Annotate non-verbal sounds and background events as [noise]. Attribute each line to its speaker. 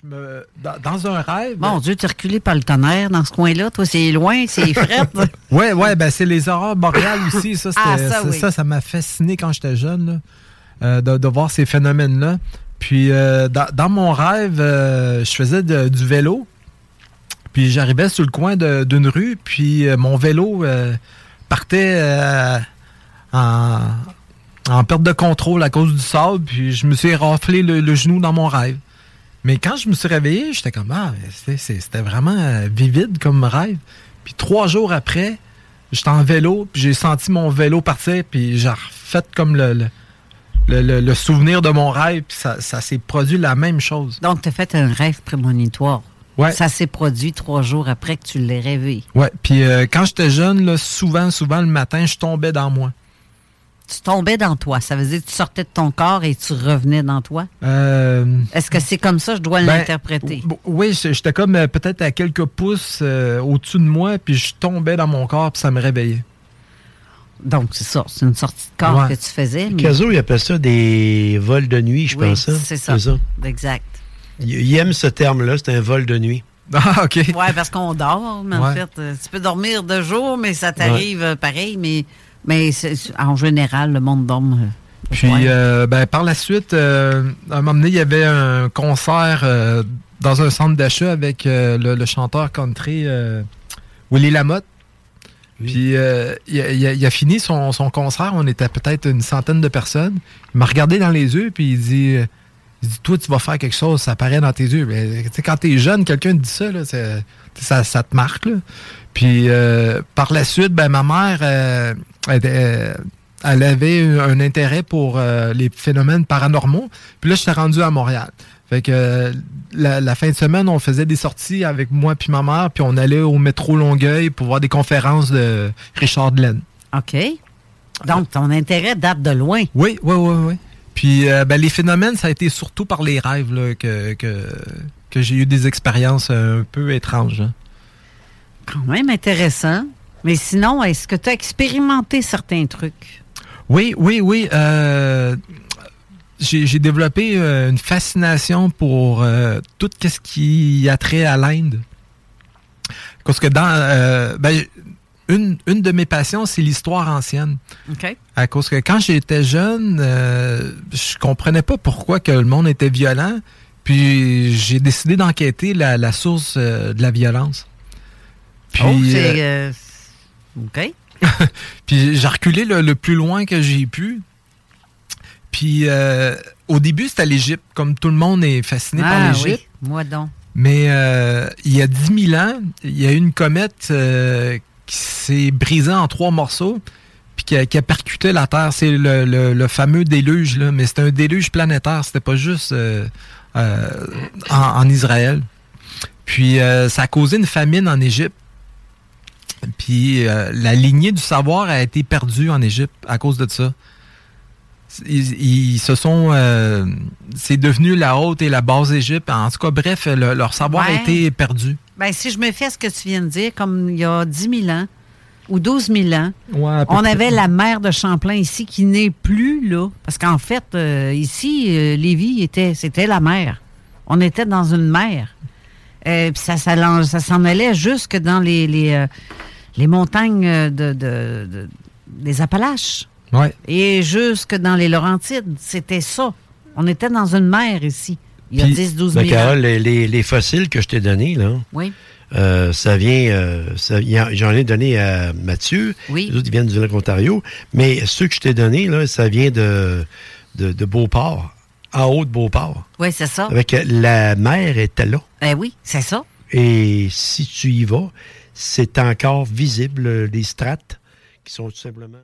Speaker 1: Je me, dans, dans un rêve.
Speaker 2: Mon Dieu, t'es reculé par le tonnerre dans ce coin-là. Toi, c'est loin, c'est [laughs] fret.
Speaker 1: Ouais, ouais, ben c'est les aurores boréales [laughs] aussi. Ça,
Speaker 2: Ah, ça,
Speaker 1: ça,
Speaker 2: oui.
Speaker 1: m'a fasciné quand j'étais jeune, là, euh, de, de voir ces phénomènes-là. Puis, euh, dans, dans mon rêve, euh, je faisais de- du vélo. Puis, j'arrivais sur le coin d'une rue. Puis, mon vélo partait en, en perte de contrôle à cause du sable. Puis, je me suis raflé le, le genou dans mon rêve. Mais quand je me suis réveillé, j'étais comme, ah, c'était- vraiment euh, vivide comme rêve. Puis trois jours après, j'étais en vélo, puis j'ai senti mon vélo partir, puis j'ai refait comme le, le, le- le- le souvenir de mon rêve, puis ça, ça s'est produit la même chose.
Speaker 2: Donc, t'as fait un rêve prémonitoire.
Speaker 1: Ouais.
Speaker 2: Ça s'est produit trois jours après que tu l'aies rêvé.
Speaker 1: Ouais, puis euh, quand j'étais jeune, là, souvent, souvent le matin, je tombais dans moi.
Speaker 2: Tu tombais dans toi? Ça veut dire que tu sortais de ton corps et tu revenais dans toi?
Speaker 1: Euh,
Speaker 2: Est-ce que c'est comme ça? Que je dois
Speaker 1: ben,
Speaker 2: l'interpréter?
Speaker 1: Oui, j'étais comme euh, peut-être à quelques pouces euh, au-dessus de moi, puis je tombais dans mon corps, puis ça me réveillait.
Speaker 2: Donc, c'est ça. C'est une sortie de corps
Speaker 1: Ouais.
Speaker 2: que tu faisais. mais-
Speaker 3: Caso, il appelle ça des vols de nuit, je
Speaker 2: Oui,
Speaker 3: pense. hein?
Speaker 2: c'est ça. Exact.
Speaker 3: Il, il aime ce terme-là, c'est un vol de nuit. [laughs]
Speaker 1: Ah, OK.
Speaker 2: Oui, parce qu'on dort, mais en fait, tu peux dormir de jour, mais ça t'arrive pareil, mais, mais c'est- en général, le monde dort. euh,
Speaker 1: Puis, euh, ben, par la suite, euh, à un moment donné, il y avait un concert euh, dans un centre d'achat avec euh, le, le chanteur country euh, Willy Lamotte. Puis, euh, il, a, il a- il a fini son, son concert. On était peut-être une centaine de personnes. Il m'a regardé dans les yeux, puis il dit, il dit Toi, tu vas faire quelque chose, ça paraît dans tes yeux. Mais, tu sais, quand tu es jeune, quelqu'un te dit ça, là, ça, ça te marque. là. Puis, euh, par la suite, ben, ma mère, euh, elle, était- elle avait un, intérêt pour euh, les phénomènes paranormaux. Puis là, j'étais rendu à Montréal. Fait que euh, la, la fin de semaine, on faisait des sorties avec moi puis ma mère, puis on allait au métro Longueuil pour voir des conférences de Richard Delaine.
Speaker 2: OK. Donc, ton intérêt date de loin.
Speaker 1: Oui, oui, oui, oui. Puis euh, ben, les phénomènes, ça a été surtout par les rêves là, que, que, que j'ai eu des expériences un peu étranges. hein.
Speaker 2: Quand même intéressant. Mais sinon, est-ce que tu as expérimenté certains trucs?
Speaker 1: Oui, oui, oui. euh, j'ai développé euh, une fascination pour euh, tout ce qui a trait à l'Inde. Parce que dans... euh, ben, une, une de mes passions, c'est l'histoire ancienne.
Speaker 2: OK.
Speaker 1: À cause que quand j'étais jeune, euh, je comprenais pas pourquoi que le monde était violent. Puis j'ai décidé d'enquêter la, la source euh, de la violence. Puis,
Speaker 2: oh, c'est...
Speaker 1: euh,
Speaker 2: OK. [laughs]
Speaker 1: puis j'ai reculé le, le plus loin que j'ai pu. Puis euh, au début, c'était l'Égypte. Comme tout le monde est fasciné
Speaker 2: ah,
Speaker 1: par l'Égypte.
Speaker 2: oui. Moi donc.
Speaker 1: Mais euh, il y a 10 000 ans, il y a eu une comète euh, qui s'est brisée en trois morceaux puis qui a, qui a percuté la Terre. C'est le, le- le fameux déluge, là. mais c'était un déluge planétaire. C'était pas juste euh, en, en Israël. Puis ça a causé une famine en Égypte. Puis euh, la lignée du savoir a été perdue en Égypte à cause de ça. Ils, ils se sont. euh, c'est devenu la haute et la basse Égypte. En tout cas, bref, le- leur savoir a été perdu.
Speaker 2: Ben, si je me fais ce que tu viens de dire, comme il y a 10 000 ans ou 12 000 ans,
Speaker 1: Ouais,
Speaker 2: on avait la mer de Champlain ici qui n'est plus là. Parce qu'en fait, euh, ici, Lévis, était, c'était la mer. On était dans une mer. Euh, puis ça, ça, l'en- ça s'en allait jusque dans les, les, euh, les montagnes euh, de, de- de- des Appalaches.
Speaker 1: Ouais.
Speaker 2: Et jusque dans les Laurentides. C'était ça. On était dans une mer ici, il y a
Speaker 3: Puis,
Speaker 2: 10-12
Speaker 3: ben,
Speaker 2: 000
Speaker 3: Carole, les, les- les fossiles que je t'ai donnés, là,
Speaker 2: Oui,
Speaker 3: euh, ça vient. euh, J'en ai donné à Mathieu.
Speaker 2: Oui.
Speaker 3: Les autres, ils viennent du lac Ontario. Mais ceux que je t'ai donnés, là, ça vient de, de, de Beauport, en haut de Beauport.
Speaker 2: oui, c'est ça.
Speaker 3: Avec euh, la mer était là.
Speaker 2: Ben oui, c'est ça.
Speaker 3: Et si tu y vas, c'est encore visible, euh, les strates qui sont tout simplement.